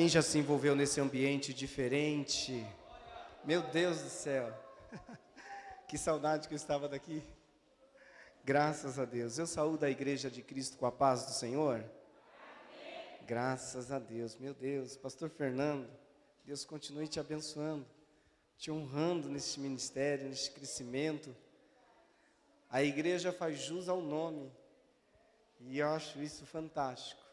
Quem já se envolveu nesse ambiente diferente? Meu Deus do céu. Que saudade que eu estava daqui. Graças a Deus. Eu saúdo a igreja de Cristo com a paz do Senhor. Graças a Deus. Meu Deus, pastor Fernando, Deus continue te abençoando, te honrando neste ministério, neste crescimento. A igreja faz jus ao nome. E eu acho isso fantástico.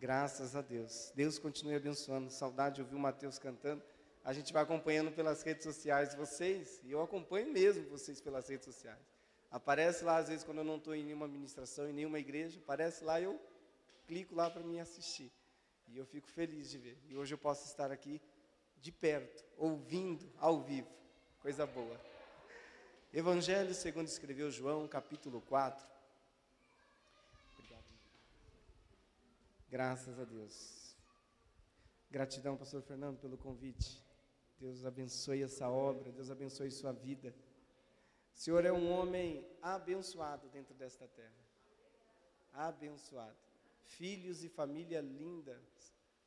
Graças a Deus. Deus continue abençoando. Saudade de ouvir o Mateus cantando. A gente vai acompanhando pelas redes sociais vocês, e eu acompanho mesmo vocês pelas redes sociais. Aparece lá, às vezes, quando eu não estou em nenhuma administração, em nenhuma igreja, aparece lá, eu clico lá para me assistir. E eu fico feliz de ver. E hoje eu posso estar aqui de perto, ouvindo ao vivo. Coisa boa. Evangelho segundo escreveu João, capítulo 4. Graças a Deus. Gratidão, pastor Fernando, pelo convite. Deus abençoe essa obra, Deus abençoe sua vida. O Senhor é um homem abençoado dentro desta terra. Abençoado. Filhos e família linda,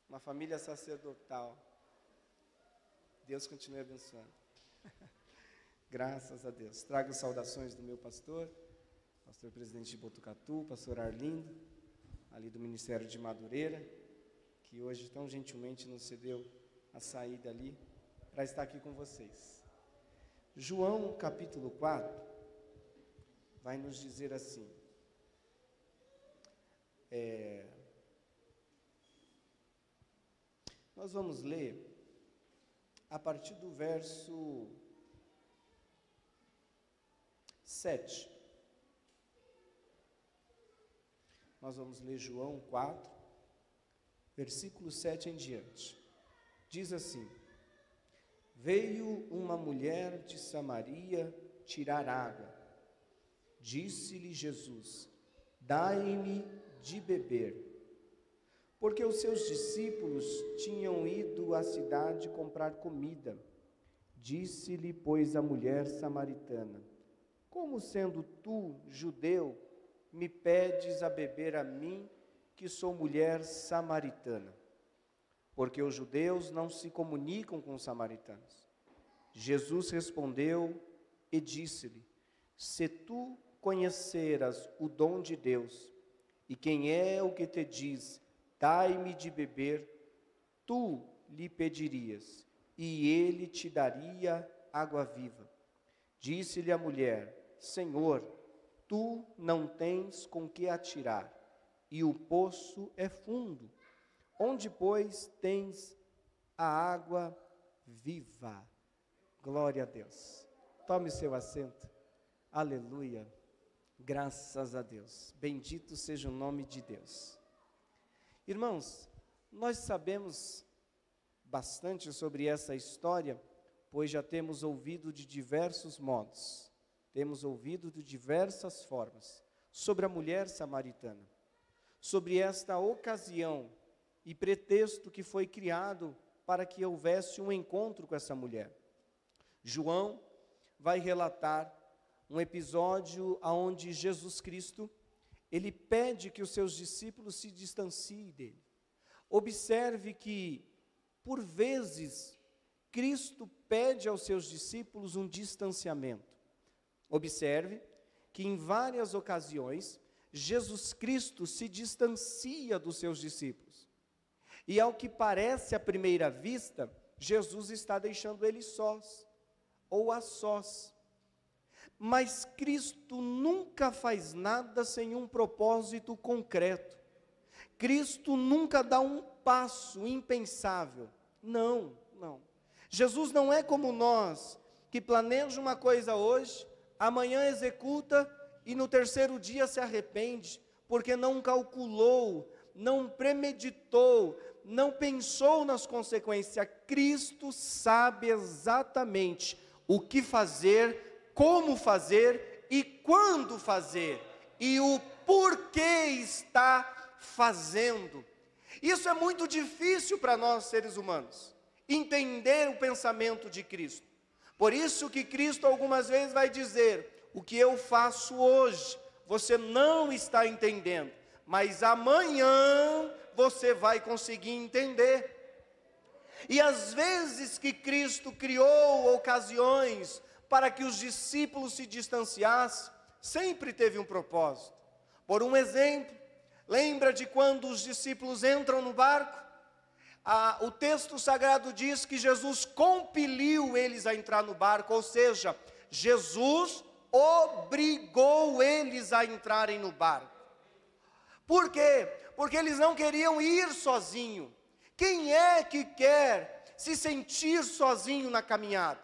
uma família sacerdotal. Deus continue abençoando. Graças a Deus. Trago saudações do meu pastor, pastor presidente de Botucatu, pastor Arlindo ali do Ministério de Madureira, que hoje tão gentilmente nos cedeu a saída ali para estar aqui com vocês. João capítulo 4 vai nos dizer assim: é, nós vamos ler a partir do verso 7. Nós vamos ler João 4, versículo 7 em diante. Diz assim: Veio uma mulher de Samaria tirar água. Disse-lhe Jesus: Dai-me de beber. Porque os seus discípulos tinham ido à cidade comprar comida. Disse-lhe, pois, a mulher samaritana: Como sendo tu, judeu, me pedes a beber a mim, que sou mulher samaritana? Porque os judeus não se comunicam com os samaritanos. Jesus respondeu e disse-lhe: Se tu conheceras o dom de Deus, e quem é o que te diz, dai-me de beber, tu lhe pedirias, e ele te daria água viva. Disse-lhe a mulher: Senhor, tu não tens com que atirar, e o poço é fundo. Onde, pois, tens a água viva? Glória a Deus. Tome seu assento. Aleluia. Graças a Deus. Bendito seja o nome de Deus. Irmãos, nós sabemos bastante sobre essa história, pois já temos ouvido de diversos modos temos ouvido de diversas formas sobre a mulher samaritana, sobre esta ocasião e pretexto que foi criado para que houvesse um encontro com essa mulher. João vai relatar um episódio onde Jesus Cristo ele pede que os seus discípulos se distanciem dele. Observe que por vezes Cristo pede aos seus discípulos um distanciamento. Observe que em várias ocasiões Jesus Cristo se distancia dos seus discípulos. E ao que parece à primeira vista, Jesus está deixando eles sós ou a sós. Mas Cristo nunca faz nada sem um propósito concreto. Cristo nunca dá um passo impensável. Não, não. Jesus não é como nós, que planeja uma coisa hoje, amanhã executa e no terceiro dia se arrepende, porque não calculou, não premeditou, não pensou nas consequências. Cristo sabe exatamente o que fazer, como fazer e quando fazer, e o porquê está fazendo. Isso é muito difícil para nós seres humanos, entender o pensamento de Cristo. Por isso que Cristo algumas vezes vai dizer: o que eu faço hoje, você não está entendendo, mas amanhã você vai conseguir entender. E às vezes que Cristo criou ocasiões para que os discípulos se distanciassem, sempre teve um propósito. Por um exemplo, lembra de quando os discípulos entram no barco? Ah, o texto sagrado diz que Jesus compeliu eles a entrar no barco, ou seja, Jesus obrigou eles a entrarem no barco. Por quê? Porque eles não queriam ir sozinho. Quem é que quer se sentir sozinho na caminhada?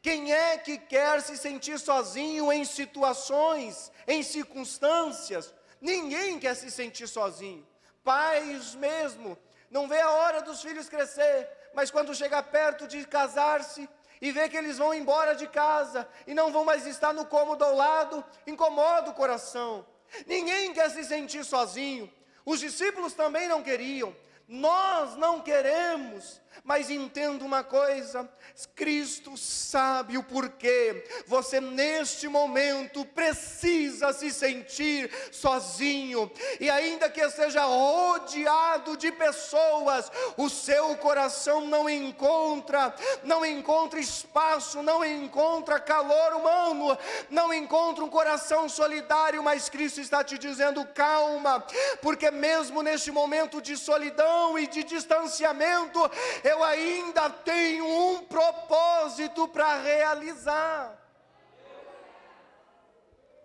Quem é que quer se sentir sozinho em situações, em circunstâncias? Ninguém quer se sentir sozinho. Pais mesmo, não vê a hora dos filhos crescer, mas quando chega perto de casar-se, e vê que eles vão embora de casa e não vão mais estar no cômodo ao lado, incomoda o coração. Ninguém quer se sentir sozinho. Os discípulos também não queriam. Nós não queremos, mas entenda uma coisa: Cristo sabe o porquê. Você neste momento precisa se sentir sozinho, e ainda que seja rodeado de pessoas, o seu coração não encontra, não encontra espaço, não encontra calor humano, não encontra um coração solidário, mas Cristo está te dizendo: calma, porque mesmo neste momento de solidão e de distanciamento, eu ainda tenho um propósito para realizar.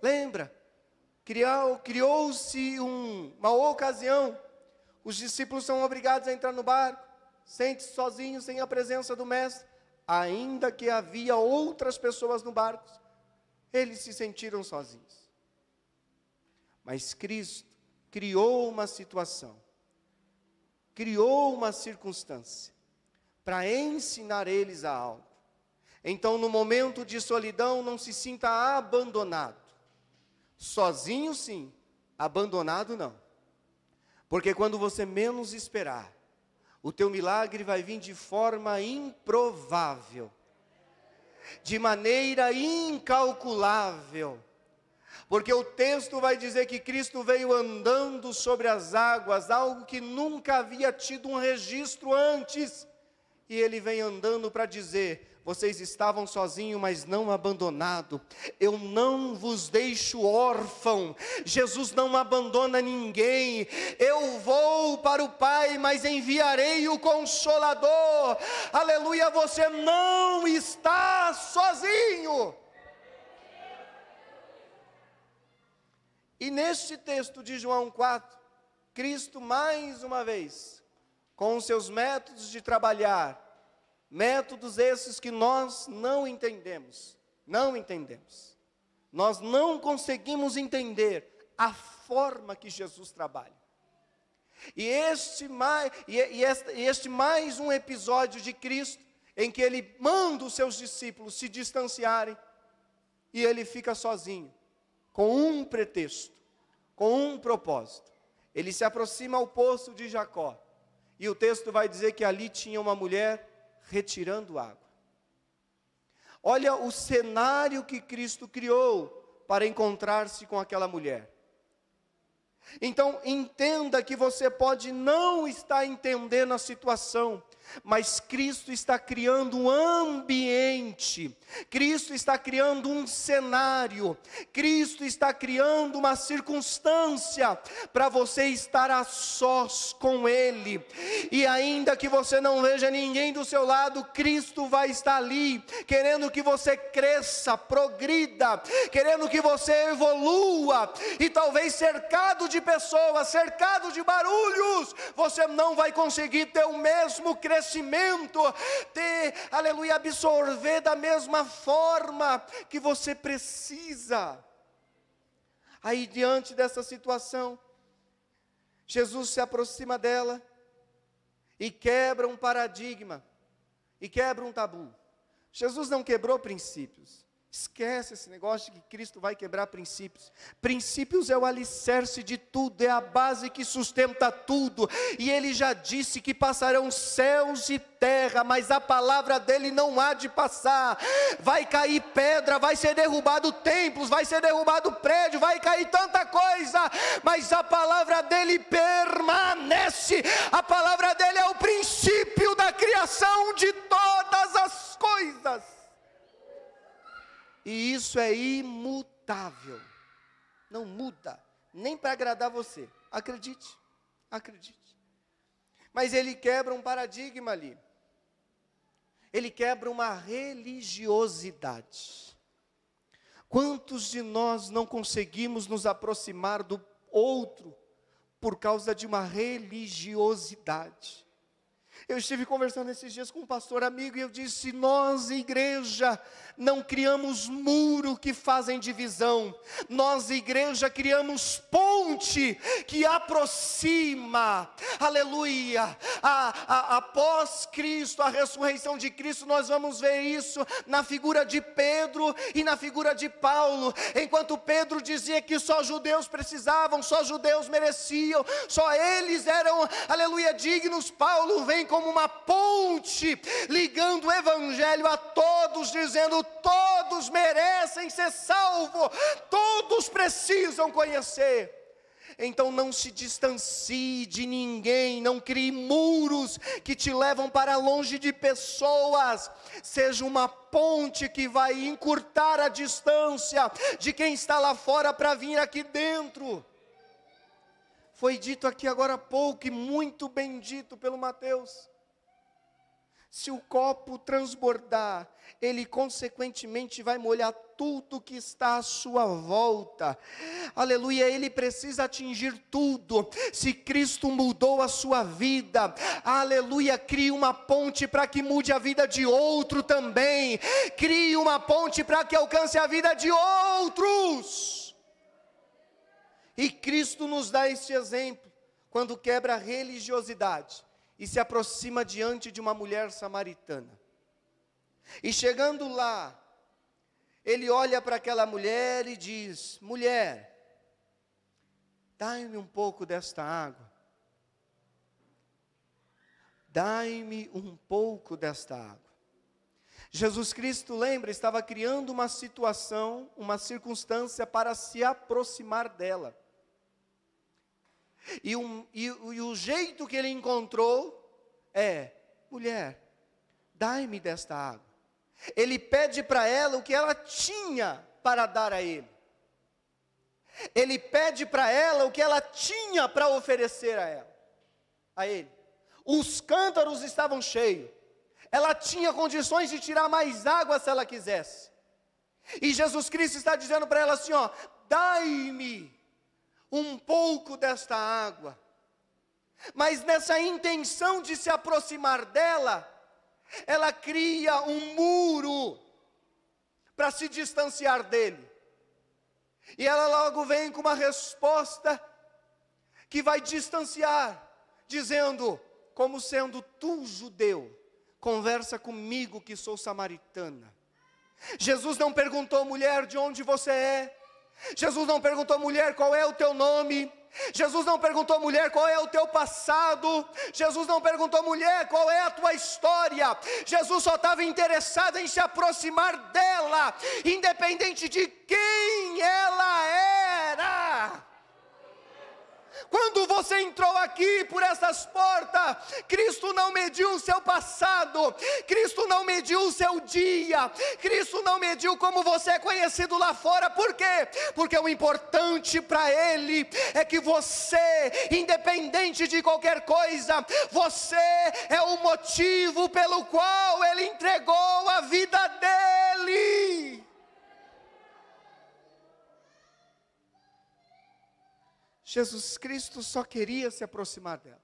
Lembra? Criou-se um, uma ocasião, os discípulos são obrigados a entrar no barco, sente-se sozinhos, sem a presença do Mestre, ainda que havia outras pessoas no barco, eles se sentiram sozinhos. Mas Cristo criou uma situação criou uma circunstância para ensinar eles a algo. Então, no momento de solidão, não se sinta abandonado. Sozinho, sim, abandonado, não. Porque quando você menos esperar, o teu milagre vai vir de forma improvável, de maneira incalculável porque o texto vai dizer que Cristo veio andando sobre as águas, algo que nunca havia tido um registro antes. E ele vem andando para dizer: vocês estavam sozinhos, mas não abandonado. Eu não vos deixo órfão. Jesus não abandona ninguém. Eu vou para o Pai, mas enviarei o Consolador. Aleluia, você não está sozinho. E neste texto de João 4, Cristo mais uma vez, com os seus métodos de trabalhar, métodos esses que nós não entendemos, não entendemos. Nós não conseguimos entender a forma que Jesus trabalha. E este mais, e, este, este mais um episódio de Cristo em que ele manda os seus discípulos se distanciarem e ele fica sozinho com um pretexto, com um propósito. Ele se aproxima ao poço de Jacó, e o texto vai dizer que ali tinha uma mulher retirando água. Olha o cenário que Cristo criou para encontrar-se com aquela mulher. Então, entenda que você pode não estar entendendo a situação, mas Cristo está criando um ambiente, Cristo está criando um cenário, Cristo está criando uma circunstância para você estar a sós com Ele, e ainda que você não veja ninguém do seu lado, Cristo vai estar ali, querendo que você cresça, progrida, querendo que você evolua, e talvez cercado de pessoas, cercado de barulhos, você não vai conseguir ter o mesmo crescimento crescimento, ter, aleluia, absorver da mesma forma que você precisa. Aí, diante dessa situação, Jesus se aproxima dela e quebra um paradigma, e quebra um tabu. Jesus não quebrou princípios, Esquece esse negócio de que Cristo vai quebrar princípios. Princípios é o alicerce de tudo, é a base que sustenta tudo. E ele já disse que passarão céus e terra, mas a palavra dele não há de passar. Vai cair pedra, vai ser derrubado templos, vai ser derrubado prédio, vai cair tanta coisa, mas a palavra dele permanece. A palavra dele é o princípio da criação de todas as coisas. E isso é imutável. Não muda, nem para agradar você. Acredite, acredite. Mas ele quebra um paradigma ali. Ele quebra uma religiosidade. Quantos de nós não conseguimos nos aproximar do outro por causa de uma religiosidade? Eu estive conversando esses dias com um pastor amigo e eu disse: Nós, igreja, não criamos muro que fazem divisão, nós, igreja, criamos ponte que aproxima, aleluia. A, a, após Cristo, a ressurreição de Cristo, nós vamos ver isso na figura de Pedro e na figura de Paulo. Enquanto Pedro dizia que só judeus precisavam, só judeus mereciam, só eles eram, aleluia, dignos, Paulo vem como uma ponte ligando o evangelho a todos, dizendo: todos merecem ser salvos, todos precisam conhecer. Então não se distancie de ninguém, não crie muros que te levam para longe de pessoas. Seja uma ponte que vai encurtar a distância de quem está lá fora para vir aqui dentro. Foi dito aqui agora há pouco e muito bem dito pelo Mateus. Se o copo transbordar, ele consequentemente vai molhar tudo que está à sua volta. Aleluia, ele precisa atingir tudo. Se Cristo mudou a sua vida, aleluia, crie uma ponte para que mude a vida de outro também. Crie uma ponte para que alcance a vida de outros. E Cristo nos dá este exemplo quando quebra a religiosidade e se aproxima diante de uma mulher samaritana. E chegando lá, ele olha para aquela mulher e diz: Mulher, dai-me um pouco desta água. Dai-me um pouco desta água. Jesus Cristo, lembra, estava criando uma situação, uma circunstância para se aproximar dela. E, um, e, e o jeito que ele encontrou é: mulher, dai-me desta água. Ele pede para ela o que ela tinha para dar a ele. Ele pede para ela o que ela tinha para oferecer a ela, a ele. Os cântaros estavam cheios. Ela tinha condições de tirar mais água se ela quisesse. E Jesus Cristo está dizendo para ela assim, ó: "Dai-me um pouco desta água. Mas nessa intenção de se aproximar dela, ela cria um muro para se distanciar dele. E ela logo vem com uma resposta que vai distanciar, dizendo: como sendo tu judeu, conversa comigo que sou samaritana. Jesus não perguntou, mulher, de onde você é. Jesus não perguntou, mulher, qual é o teu nome. Jesus não perguntou, mulher, qual é o teu passado. Jesus não perguntou, mulher, qual é a tua história. Jesus só estava interessado em se aproximar dela, independente de quem ela era. Quando você entrou aqui por essas portas, Cristo não mediu o seu passado, Cristo não mediu o seu dia, Cristo não mediu como você é conhecido lá fora, por quê? Porque o importante para Ele é que você, independente de qualquer coisa, você é o motivo pelo qual Ele entregou a vida dele. Jesus Cristo só queria se aproximar dela.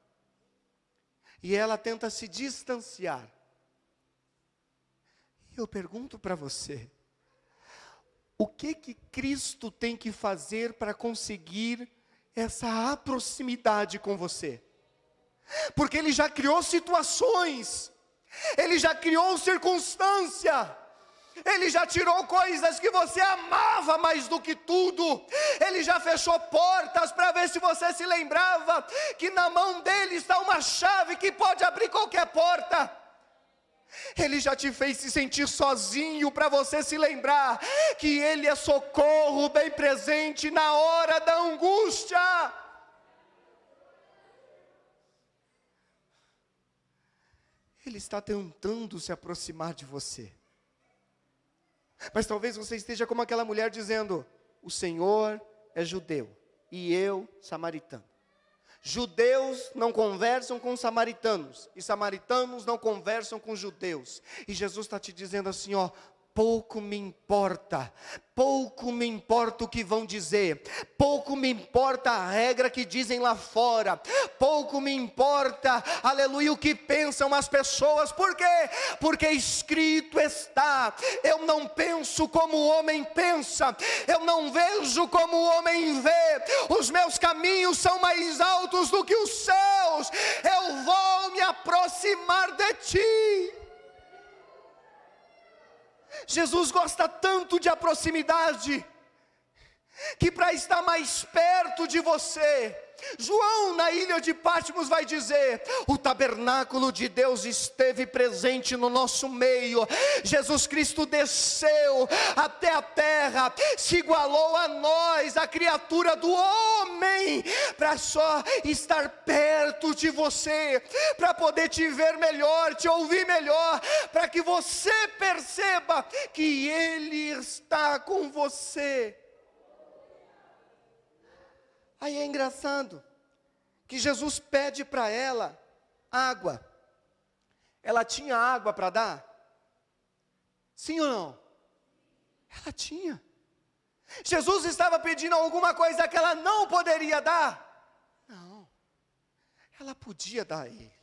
E ela tenta se distanciar. E eu pergunto para você: o que que Cristo tem que fazer para conseguir essa proximidade com você? Porque ele já criou situações, ele já criou circunstância, ele já tirou coisas que você amava mais do que tudo. Ele já fechou portas para ver se você se lembrava que na mão dele está uma chave que pode abrir qualquer porta. Ele já te fez se sentir sozinho para você se lembrar que Ele é socorro bem presente na hora da angústia. Ele está tentando se aproximar de você. Mas talvez você esteja como aquela mulher dizendo: O Senhor é judeu e eu samaritano. Judeus não conversam com samaritanos, e samaritanos não conversam com judeus. E Jesus está te dizendo assim: ó, pouco me importa, pouco me importa o que vão dizer, pouco me importa a regra que dizem lá fora, pouco me importa, aleluia, o que pensam as pessoas, por quê? Porque escrito está: eu não penso como o homem pensa, eu não vejo como o homem vê, os meus caminhos são mais altos do que os céus, eu vou me aproximar de ti. Jesus gosta tanto de a proximidade, que para estar mais perto de você, João, na ilha de Patmos, vai dizer: o tabernáculo de Deus esteve presente no nosso meio. Jesus Cristo desceu até a terra, se igualou a nós, a criatura do homem, para só estar perto de você, para poder te ver melhor, te ouvir melhor, para que você perceba que Ele está com você. Aí é engraçado que Jesus pede para ela água. Ela tinha água para dar? Sim ou não? Ela tinha. Jesus estava pedindo alguma coisa que ela não poderia dar? Não. Ela podia dar a ele.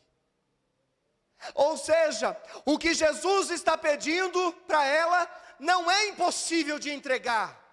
Ou seja, o que Jesus está pedindo para ela não é impossível de entregar.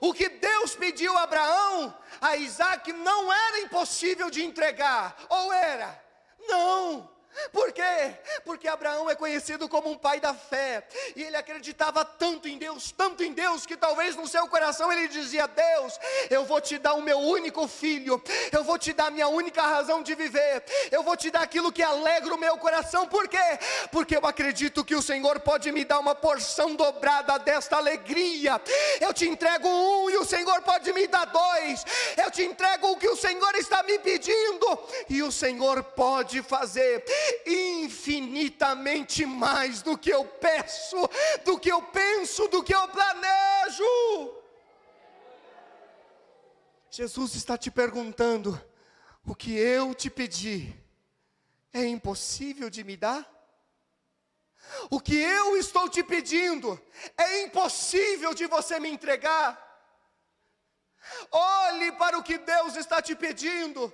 O que Deus pediu a Abraão, a Isaac, não era impossível de entregar, ou era? Não. Por quê? Porque Abraão é conhecido como um pai da fé, e ele acreditava tanto em Deus, tanto em Deus, que talvez no seu coração ele dizia: Deus, eu vou te dar o meu único filho, eu vou te dar a minha única razão de viver, eu vou te dar aquilo que alegra o meu coração, por quê? Porque eu acredito que o Senhor pode me dar uma porção dobrada desta alegria. Eu te entrego um e o Senhor pode me dar dois, eu te entrego o que o Senhor está me pedindo, e o Senhor pode fazer infinitamente mais do que eu peço, do que eu penso, do que eu planejo. Jesus está te perguntando: o que eu te pedi é impossível de me dar? O que eu estou te pedindo é impossível de você me entregar? Olhe para o que Deus está te pedindo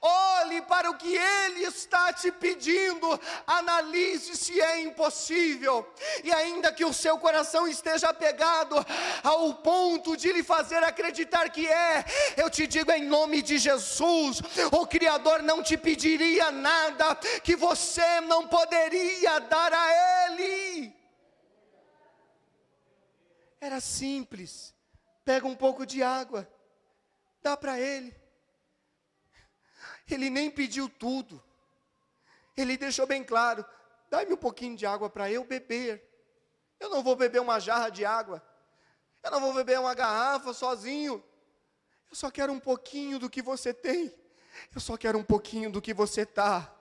Olhe para o que Ele está te pedindo, analise se é impossível, e ainda que o seu coração esteja apegado ao ponto de lhe fazer acreditar que é, eu te digo em nome de Jesus: o Criador não te pediria nada que você não poderia dar a Ele. Era simples, pega um pouco de água, dá para Ele ele nem pediu tudo. Ele deixou bem claro: dá-me um pouquinho de água para eu beber. Eu não vou beber uma jarra de água. Eu não vou beber uma garrafa sozinho. Eu só quero um pouquinho do que você tem. Eu só quero um pouquinho do que você está.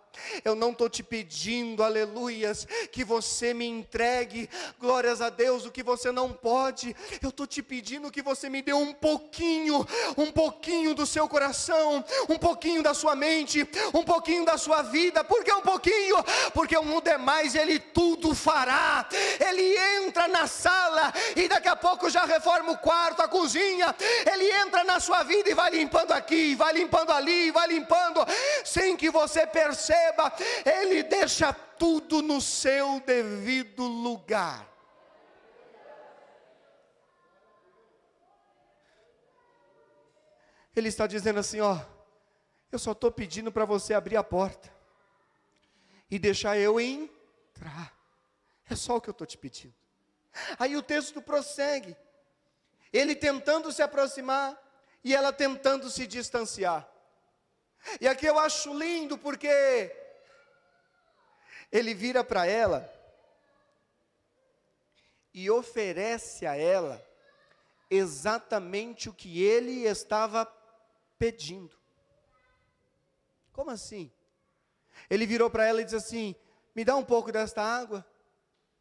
Eu não estou te pedindo, aleluias, que você me entregue, glórias a Deus, o que você não pode. Eu estou te pedindo que você me dê um pouquinho, um pouquinho do seu coração, um pouquinho da sua mente, um pouquinho da sua vida. Por que um pouquinho? Porque o demais Ele tudo fará. Ele entra na sala e daqui a pouco já reforma o quarto, a cozinha. Ele entra na sua vida e vai limpando aqui, vai limpando ali, vai limpando, sem que você perceba perceba, Ele deixa tudo no seu devido lugar. Ele está dizendo assim: ó, eu só estou pedindo para você abrir a porta e deixar eu entrar. É só o que eu estou te pedindo. Aí o texto prossegue. Ele tentando se aproximar e ela tentando se distanciar. E aqui eu acho lindo porque ele vira para ela e oferece a ela exatamente o que ele estava pedindo. Como assim? Ele virou para ela e disse assim: Me dá um pouco desta água?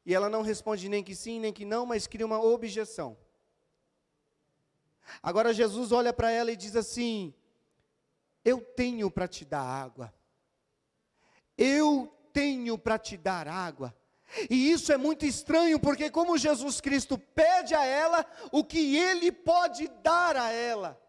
E ela não responde nem que sim, nem que não, mas cria uma objeção. Agora Jesus olha para ela e diz assim: Eu tenho para te dar água. Eu tenho para te dar água. E isso é muito estranho, porque como Jesus Cristo pede a ela o que ele pode dar a ela.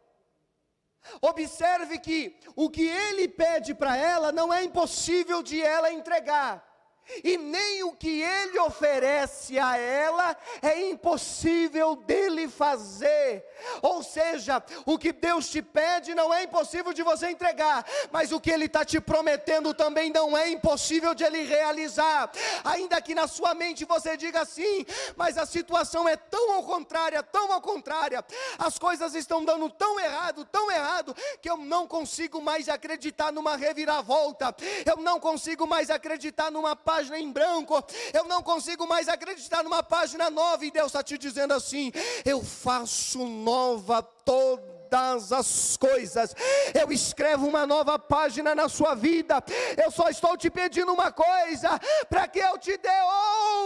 Observe que o que ele pede para ela não é impossível de ela entregar e nem o que ele oferece a ela é impossível dele fazer. Ou seja, o que Deus te pede não é impossível de você entregar, mas o que ele está te prometendo também não é impossível de ele realizar. Ainda que na sua mente você diga assim, mas a situação é tão ao contrário, tão ao contrário, as coisas estão dando tão errado, tão errado, que eu não consigo mais acreditar numa reviravolta, eu não consigo mais acreditar numa paz página em branco, eu não consigo mais acreditar numa página nova, e Deus está te dizendo assim: eu faço nova todas as coisas. Eu escrevo uma nova página na sua vida. Eu só estou te pedindo uma coisa, para que eu te dê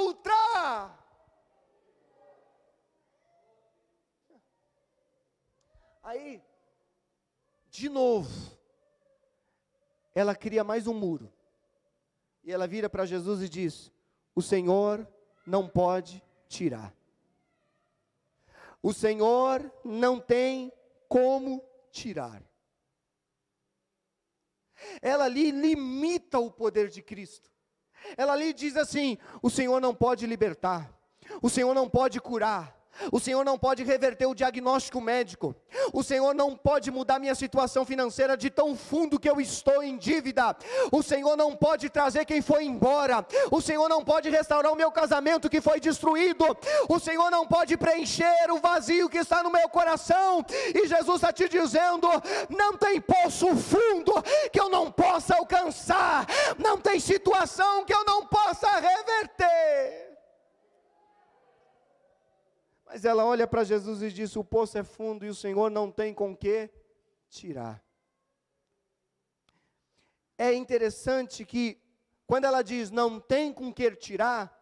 outra. Aí, de novo, ela cria mais um muro. E ela vira para Jesus e diz: O Senhor não pode tirar. O Senhor não tem como tirar. Ela ali limita o poder de Cristo. Ela ali diz assim: o Senhor não pode libertar, o Senhor não pode curar, o Senhor não pode reverter o diagnóstico médico. O Senhor não pode mudar minha situação financeira de tão fundo que eu estou em dívida. O Senhor não pode trazer quem foi embora. O Senhor não pode restaurar o meu casamento que foi destruído. O Senhor não pode preencher o vazio que está no meu coração. E Jesus está te dizendo: não tem poço fundo que eu não possa alcançar. Não tem situação que eu não possa reverter. Mas ela olha para Jesus e diz: O poço é fundo e o Senhor não tem com que tirar. É interessante que, quando ela diz não tem com que tirar,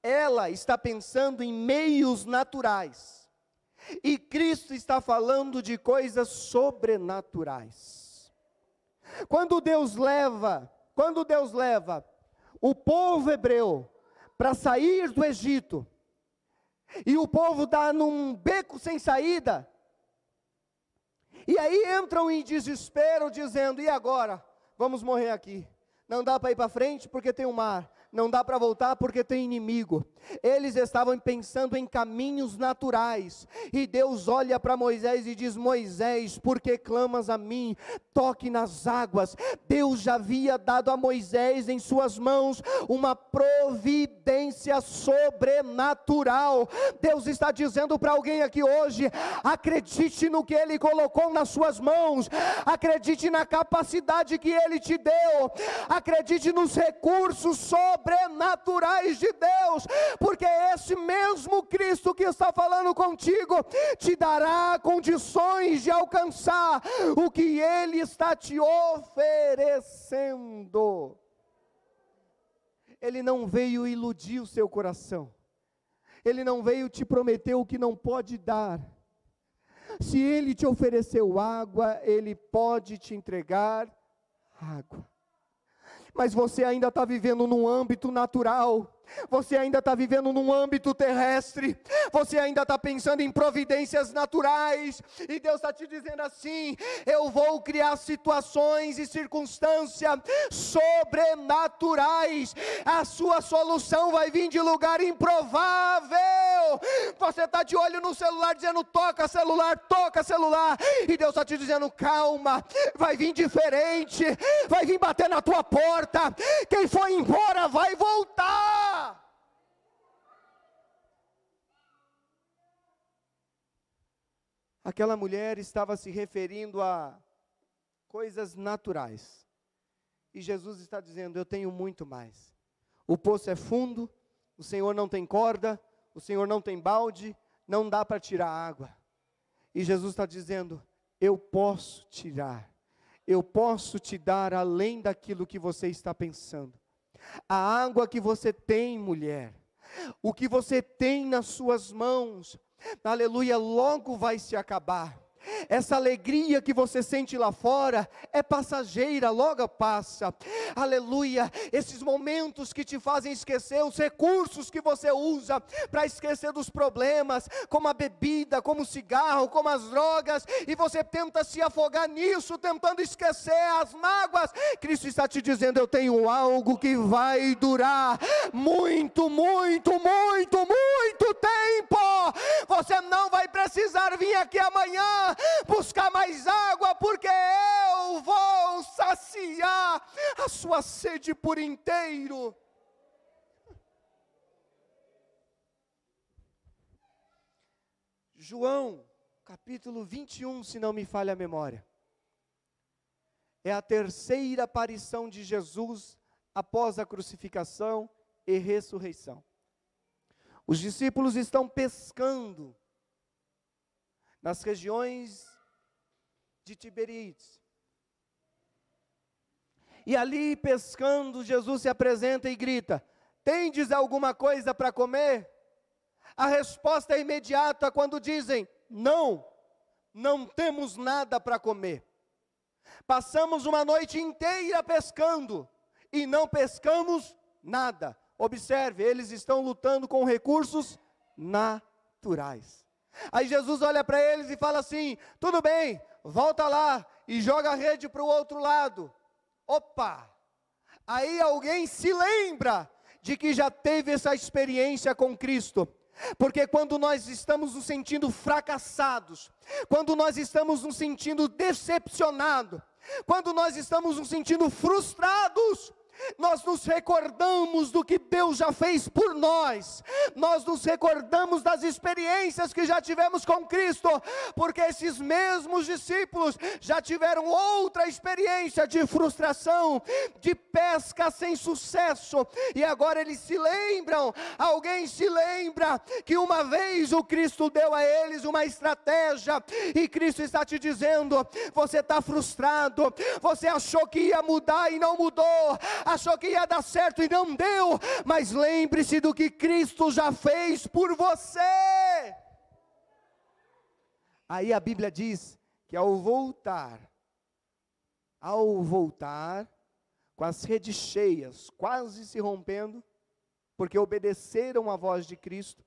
ela está pensando em meios naturais. E Cristo está falando de coisas sobrenaturais. Quando Deus leva, quando Deus leva o povo hebreu para sair do Egito, e o povo está num beco sem saída. E aí entram em desespero, dizendo: e agora? Vamos morrer aqui. Não dá para ir para frente porque tem um mar não dá para voltar porque tem inimigo. Eles estavam pensando em caminhos naturais. E Deus olha para Moisés e diz: Moisés, por que clamas a mim? Toque nas águas. Deus já havia dado a Moisés em suas mãos uma providência sobrenatural. Deus está dizendo para alguém aqui hoje: acredite no que Ele colocou nas suas mãos, acredite na capacidade que Ele te deu, acredite nos recursos sobre sobrenaturais de Deus, porque esse mesmo Cristo que está falando contigo te dará condições de alcançar o que Ele está te oferecendo. Ele não veio iludir o seu coração, Ele não veio te prometer o que não pode dar. Se Ele te ofereceu água, Ele pode te entregar água mas você ainda está vivendo num âmbito natural você ainda está vivendo num âmbito terrestre, você ainda está pensando em providências naturais, e Deus está te dizendo assim: eu vou criar situações e circunstâncias sobrenaturais, a sua solução vai vir de lugar improvável. Você está de olho no celular dizendo: toca celular, toca celular, e Deus está te dizendo: calma, vai vir diferente, vai vir bater na tua porta, quem foi embora vai voltar. Aquela mulher estava se referindo a coisas naturais. E Jesus está dizendo: Eu tenho muito mais. O poço é fundo, o Senhor não tem corda, o Senhor não tem balde, não dá para tirar água. E Jesus está dizendo: Eu posso tirar, eu posso te dar além daquilo que você está pensando. A água que você tem, mulher, o que você tem nas suas mãos, aleluia, logo vai se acabar. Essa alegria que você sente lá fora é passageira, logo passa. Aleluia. Esses momentos que te fazem esquecer os recursos que você usa para esquecer dos problemas, como a bebida, como o cigarro, como as drogas, e você tenta se afogar nisso, tentando esquecer as mágoas. Cristo está te dizendo: Eu tenho algo que vai durar muito, muito, muito, muito tempo. Você não vai precisar vir aqui amanhã buscar mais água, porque eu vou saciar a sua sede por inteiro. João, capítulo 21, se não me falha a memória. É a terceira aparição de Jesus após a crucificação e ressurreição. Os discípulos estão pescando nas regiões de Tiberíades. E ali pescando, Jesus se apresenta e grita: Tendes alguma coisa para comer? A resposta é imediata quando dizem: Não, não temos nada para comer. Passamos uma noite inteira pescando e não pescamos nada. Observe, eles estão lutando com recursos naturais. Aí Jesus olha para eles e fala assim: tudo bem, volta lá e joga a rede para o outro lado. Opa! Aí alguém se lembra de que já teve essa experiência com Cristo. Porque quando nós estamos nos sentindo fracassados, quando nós estamos nos sentindo decepcionados, quando nós estamos nos sentindo frustrados, nós nos recordamos do que Deus já fez por nós, nós nos recordamos das experiências que já tivemos com Cristo, porque esses mesmos discípulos já tiveram outra experiência de frustração, de pesca sem sucesso, e agora eles se lembram, alguém se lembra que uma vez o Cristo deu a eles uma estratégia, e Cristo está te dizendo: você está frustrado, você achou que ia mudar e não mudou achou que ia dar certo e não deu, mas lembre-se do que Cristo já fez por você. Aí a Bíblia diz que ao voltar, ao voltar, com as redes cheias, quase se rompendo, porque obedeceram à voz de Cristo,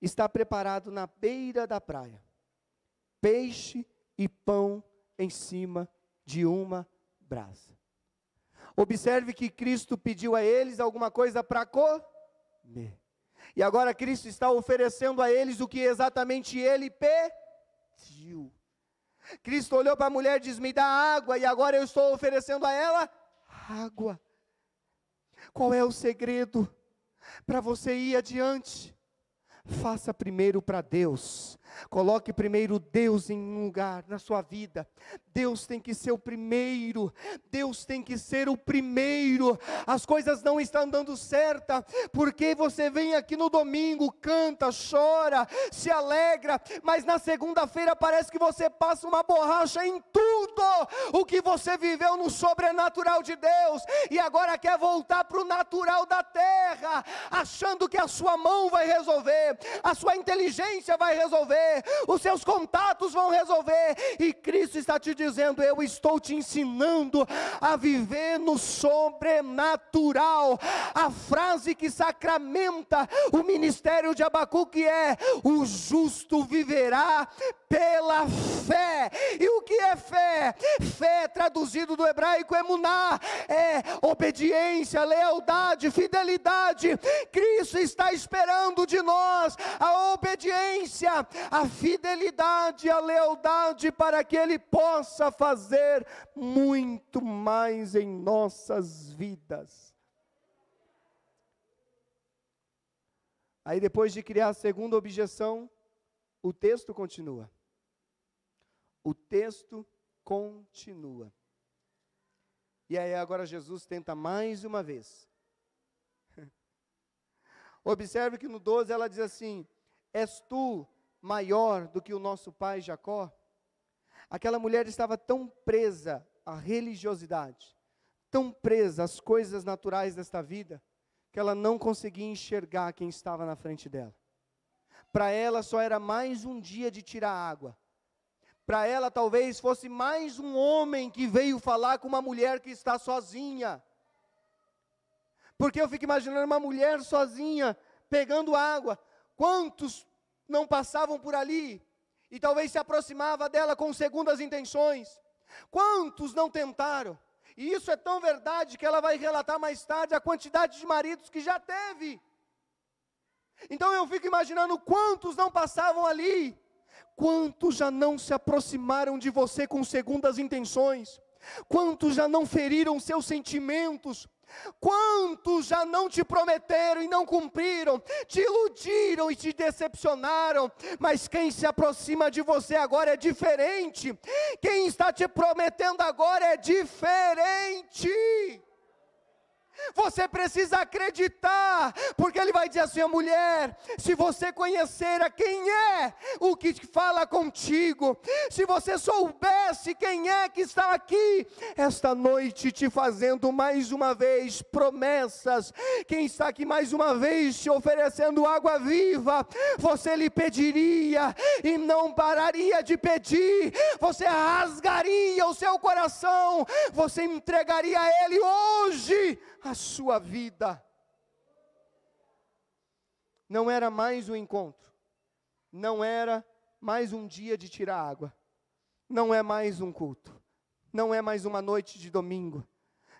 está preparado na beira da praia, peixe e pão em cima de uma brasa. Observe que Cristo pediu a eles alguma coisa para comer. E agora Cristo está oferecendo a eles o que exatamente ele pediu. Cristo olhou para a mulher e disse: Me dá água, e agora eu estou oferecendo a ela água. Qual é o segredo para você ir adiante? Faça primeiro para Deus, Coloque primeiro Deus em um lugar na sua vida. Deus tem que ser o primeiro. Deus tem que ser o primeiro. As coisas não estão dando certa, porque você vem aqui no domingo, canta, chora, se alegra, mas na segunda-feira parece que você passa uma borracha em tudo o que você viveu no sobrenatural de Deus e agora quer voltar para o natural da terra, achando que a sua mão vai resolver, a sua inteligência vai resolver resolver, os seus contatos vão resolver, e Cristo está te dizendo: Eu estou te ensinando a viver no sobrenatural. A frase que sacramenta o ministério de Abacuque é: O justo viverá pela fé. E o que é fé? Fé, traduzido do hebraico, emuná, é obediência, lealdade, fidelidade. Cristo está esperando de nós a obediência, a fidelidade, a lealdade, para que Ele possa fazer muito mais em nossas vidas. Aí, depois de criar a segunda objeção, o texto continua o texto continua. E aí agora Jesus tenta mais uma vez. Observe que no 12 ela diz assim: És tu maior do que o nosso pai Jacó? Aquela mulher estava tão presa à religiosidade, tão presa às coisas naturais desta vida, que ela não conseguia enxergar quem estava na frente dela. Para ela só era mais um dia de tirar água. Para ela talvez fosse mais um homem que veio falar com uma mulher que está sozinha. Porque eu fico imaginando uma mulher sozinha pegando água. Quantos não passavam por ali e talvez se aproximava dela com segundas intenções? Quantos não tentaram? E isso é tão verdade que ela vai relatar mais tarde a quantidade de maridos que já teve. Então eu fico imaginando quantos não passavam ali, quantos já não se aproximaram de você com segundas intenções, quantos já não feriram seus sentimentos, Quantos já não te prometeram e não cumpriram, te iludiram e te decepcionaram, mas quem se aproxima de você agora é diferente, quem está te prometendo agora é diferente. Você precisa acreditar, porque ele vai dizer assim: a mulher, se você conhecer a quem é o que fala contigo, se você soubesse quem é que está aqui esta noite te fazendo mais uma vez promessas, quem está aqui mais uma vez te oferecendo água viva, você lhe pediria e não pararia de pedir, você rasgaria o seu coração, você entregaria a ele hoje a sua vida. Não era mais um encontro, não era mais um dia de tirar água, não é mais um culto, não é mais uma noite de domingo,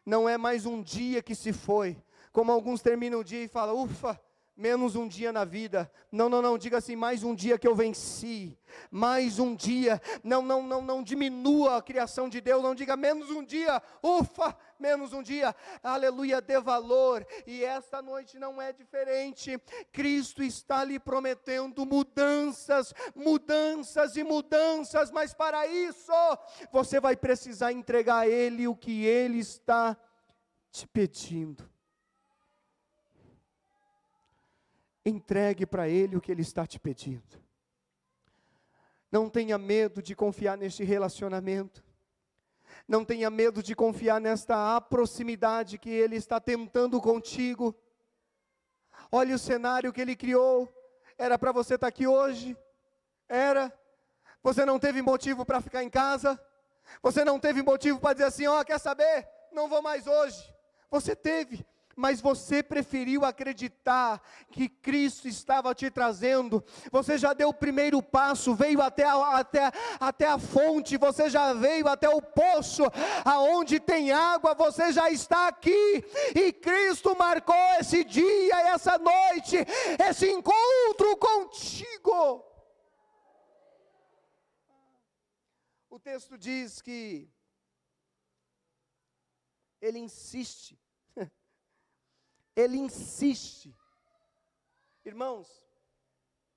não é mais um dia que se foi, como alguns terminam o dia e falam, ufa, menos um dia na vida. Não, não, não, diga assim, mais um dia que eu venci. Mais um dia. Não, não, não, não diminua a criação de Deus, não diga menos um dia. Ufa, menos um dia. Aleluia, dê valor. E esta noite não é diferente. Cristo está lhe prometendo mudanças, mudanças e mudanças, mas para isso você vai precisar entregar a ele o que ele está te pedindo. Entregue para Ele o que Ele está te pedindo. Não tenha medo de confiar neste relacionamento. Não tenha medo de confiar nesta proximidade que Ele está tentando contigo. Olha o cenário que Ele criou. Era para você estar tá aqui hoje? Era. Você não teve motivo para ficar em casa? Você não teve motivo para dizer assim: ó, oh, quer saber? Não vou mais hoje. Você teve, mas você preferiu acreditar que Cristo estava te trazendo. Você já deu o primeiro passo, veio até a, até, até a fonte, você já veio até o poço, aonde tem água, você já está aqui. E Cristo marcou esse dia, essa noite, esse encontro contigo. O texto diz que ele insiste ele insiste. Irmãos,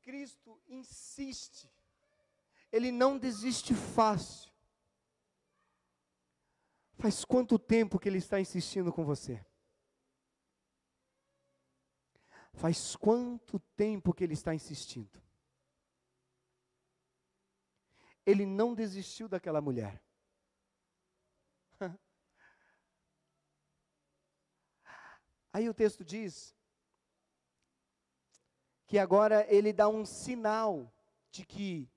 Cristo insiste. Ele não desiste fácil. Faz quanto tempo que ele está insistindo com você? Faz quanto tempo que ele está insistindo? Ele não desistiu daquela mulher. Aí o texto diz que agora ele dá um sinal de que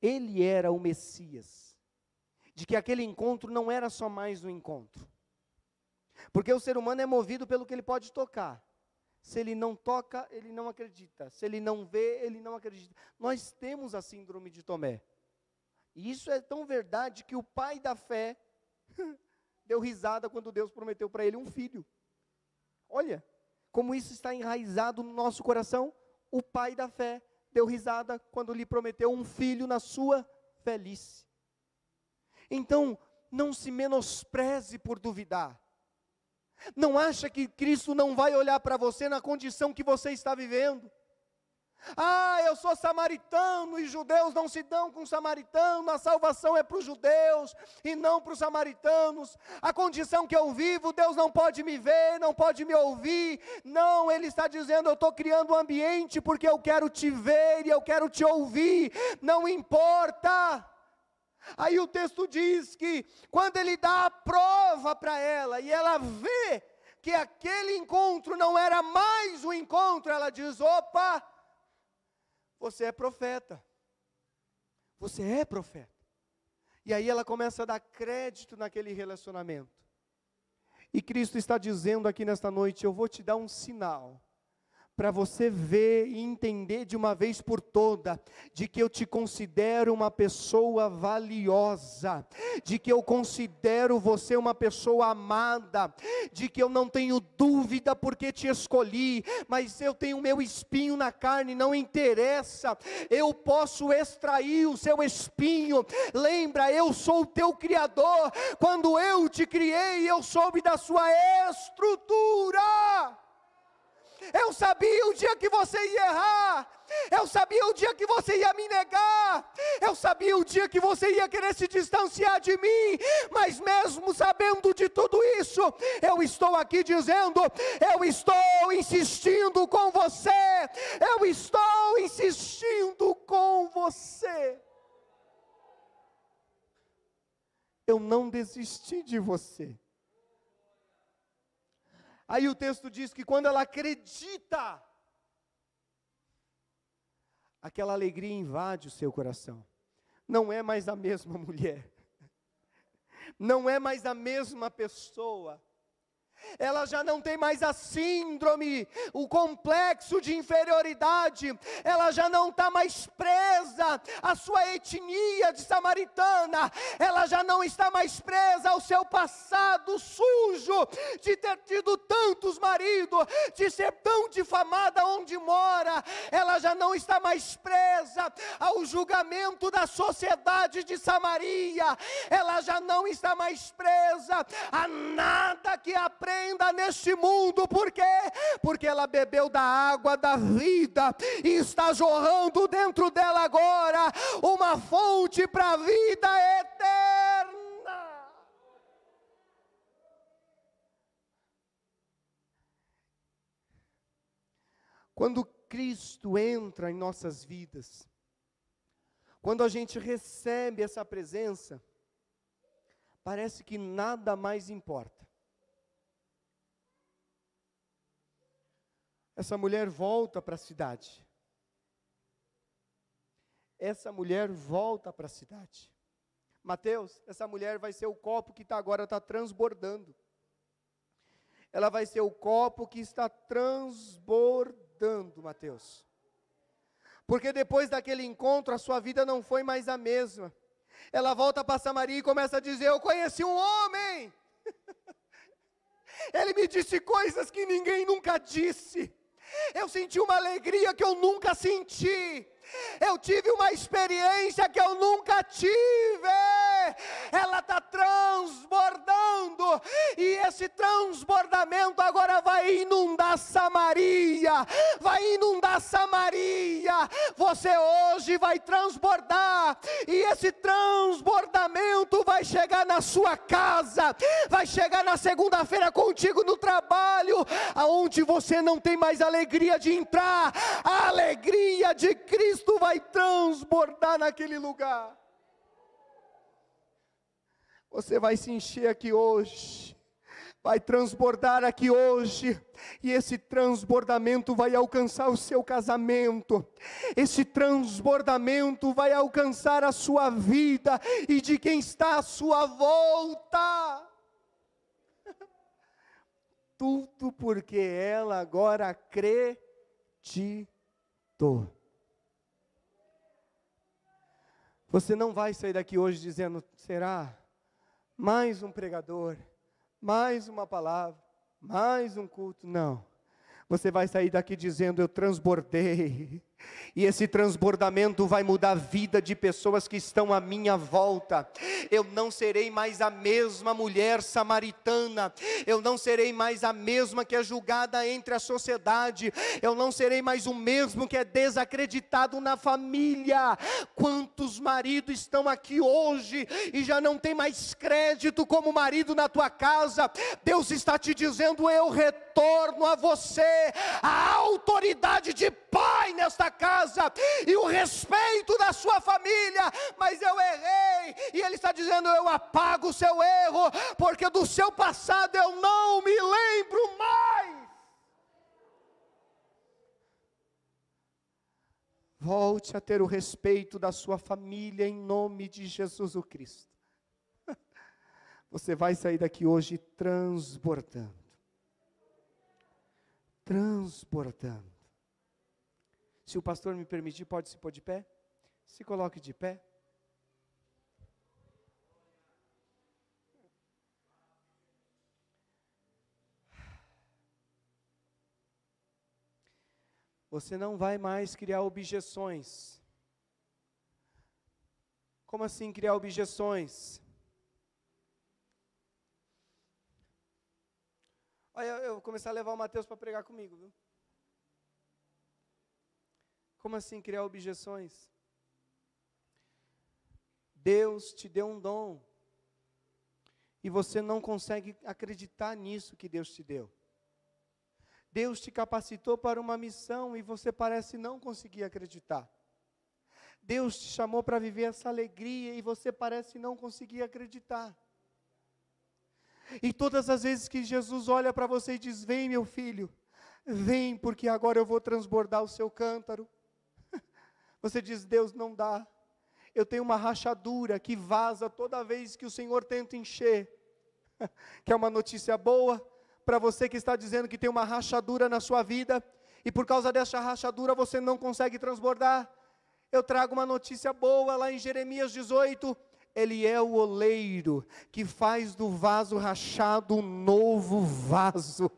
ele era o Messias, de que aquele encontro não era só mais um encontro. Porque o ser humano é movido pelo que ele pode tocar. Se ele não toca, ele não acredita. Se ele não vê, ele não acredita. Nós temos a síndrome de Tomé. E isso é tão verdade que o pai da fé deu risada quando Deus prometeu para ele um filho. Olha, como isso está enraizado no nosso coração. O pai da fé deu risada quando lhe prometeu um filho na sua velhice. Então, não se menospreze por duvidar. Não acha que Cristo não vai olhar para você na condição que você está vivendo. Ah, eu sou samaritano e judeus não se dão com samaritano, a salvação é para os judeus e não para os samaritanos. A condição que eu vivo, Deus não pode me ver, não pode me ouvir. Não, Ele está dizendo: eu estou criando um ambiente porque eu quero te ver e eu quero te ouvir. Não importa. Aí o texto diz que quando ele dá a prova para ela e ela vê que aquele encontro não era mais um encontro, ela diz: opa, você é profeta. Você é profeta. E aí ela começa a dar crédito naquele relacionamento. E Cristo está dizendo aqui nesta noite: eu vou te dar um sinal para você ver e entender de uma vez por toda de que eu te considero uma pessoa valiosa, de que eu considero você uma pessoa amada, de que eu não tenho dúvida porque te escolhi, mas eu tenho meu espinho na carne, não interessa, eu posso extrair o seu espinho. Lembra, eu sou o teu criador. Quando eu te criei, eu soube da sua estrutura. Eu sabia o dia que você ia errar. Eu sabia o dia que você ia me negar. Eu sabia o dia que você ia querer se distanciar de mim. Mas mesmo sabendo de tudo isso, eu estou aqui dizendo: eu estou insistindo com você. Eu estou insistindo com você. Eu não desisti de você. Aí o texto diz que quando ela acredita, aquela alegria invade o seu coração. Não é mais a mesma mulher, não é mais a mesma pessoa ela já não tem mais a síndrome, o complexo de inferioridade, ela já não está mais presa à sua etnia de samaritana, ela já não está mais presa ao seu passado sujo, de ter tido tantos maridos, de ser tão difamada onde mora, ela já não está mais presa ao julgamento da sociedade de Samaria, ela já não está mais presa a nada que aprende neste mundo, por quê? Porque ela bebeu da água da vida e está jorrando dentro dela agora uma fonte para a vida eterna. Quando Cristo entra em nossas vidas, quando a gente recebe essa presença, parece que nada mais importa. Essa mulher volta para a cidade. Essa mulher volta para a cidade. Mateus, essa mulher vai ser o copo que tá agora está transbordando. Ela vai ser o copo que está transbordando, Mateus. Porque depois daquele encontro, a sua vida não foi mais a mesma. Ela volta para Samaria e começa a dizer: Eu conheci um homem. Ele me disse coisas que ninguém nunca disse. Eu senti uma alegria que eu nunca senti. Eu tive uma experiência que eu nunca tive. Ela está transbordando, e esse transbordamento agora vai inundar Samaria. Vai inundar Samaria. Você hoje vai transbordar, e esse transbordamento vai chegar na sua casa, vai chegar na segunda-feira contigo no trabalho, aonde você não tem mais alegria de entrar, a alegria de Cristo vai transbordar naquele lugar. Você vai se encher aqui hoje, vai transbordar aqui hoje, e esse transbordamento vai alcançar o seu casamento, esse transbordamento vai alcançar a sua vida e de quem está à sua volta. Tudo porque ela agora acreditou. Você não vai sair daqui hoje dizendo: será? Mais um pregador, mais uma palavra, mais um culto. Não. Você vai sair daqui dizendo: Eu transbordei. E esse transbordamento vai mudar a vida de pessoas que estão à minha volta. Eu não serei mais a mesma mulher samaritana. Eu não serei mais a mesma que é julgada entre a sociedade. Eu não serei mais o mesmo que é desacreditado na família. Quantos maridos estão aqui hoje e já não tem mais crédito como marido na tua casa? Deus está te dizendo: Eu retorno a você a autoridade de pai nesta casa e o respeito da sua família, mas eu errei, e Ele está dizendo: eu apago o seu erro, porque do seu passado eu não me lembro mais. Volte a ter o respeito da sua família em nome de Jesus o Cristo. Você vai sair daqui hoje transbordando. Transbordando. Se o pastor me permitir, pode se pôr de pé? Se coloque de pé. Você não vai mais criar objeções. Como assim criar objeções? Olha, eu vou começar a levar o Mateus para pregar comigo, viu? Como assim criar objeções? Deus te deu um dom. E você não consegue acreditar nisso que Deus te deu. Deus te capacitou para uma missão e você parece não conseguir acreditar. Deus te chamou para viver essa alegria e você parece não conseguir acreditar. E todas as vezes que Jesus olha para você e diz: Vem, meu filho, vem, porque agora eu vou transbordar o seu cântaro. Você diz: Deus, não dá. Eu tenho uma rachadura que vaza toda vez que o Senhor tenta encher. Que é uma notícia boa, para você que está dizendo que tem uma rachadura na sua vida e por causa dessa rachadura você não consegue transbordar. Eu trago uma notícia boa lá em Jeremias 18. Ele é o oleiro que faz do vaso rachado um novo vaso.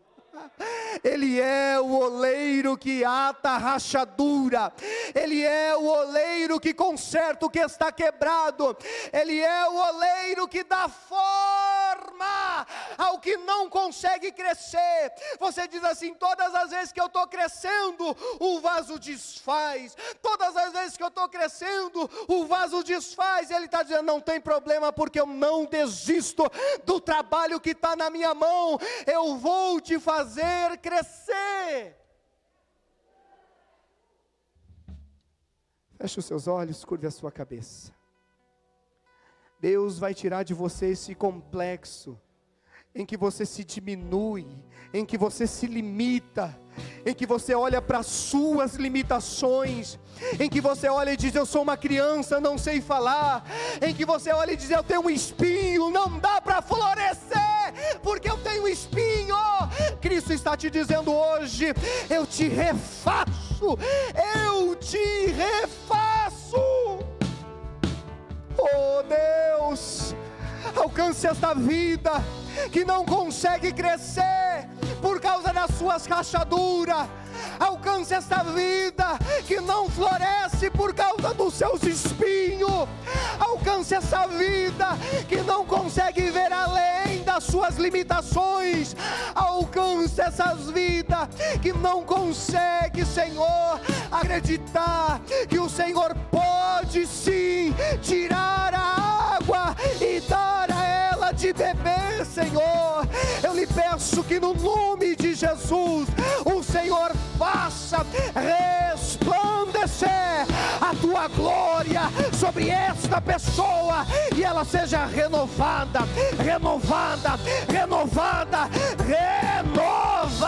Ele é o oleiro que ata a rachadura, Ele é o oleiro que conserta o que está quebrado, Ele é o oleiro que dá forma ao que não consegue crescer. Você diz assim: todas as vezes que eu estou crescendo, o vaso desfaz, todas as vezes que eu estou crescendo, o vaso desfaz. Ele está dizendo: não tem problema, porque eu não desisto do trabalho que está na minha mão, eu vou te fazer crescer. Feche os seus olhos, curve a sua cabeça. Deus vai tirar de você esse complexo em que você se diminui, em que você se limita, em que você olha para as suas limitações, em que você olha e diz: Eu sou uma criança, não sei falar, em que você olha e diz: Eu tenho um espinho, não dá para florescer, porque eu tenho espinho. Cristo está te dizendo hoje: Eu te refaço, eu te refaço. Oh Deus, alcance esta vida que não consegue crescer por causa das suas rachaduras. Alcance esta vida que não floresce por causa dos seus espinhos. Alcance essa vida que não consegue ver além das suas limitações. Alcance essas vidas que não consegue, Senhor, acreditar que o Senhor pode sim tirar a água e dar a de beber, Senhor. Eu lhe peço que no nome de Jesus, o Senhor faça resplandecer a tua glória sobre esta pessoa e ela seja renovada, renovada, renovada, renovada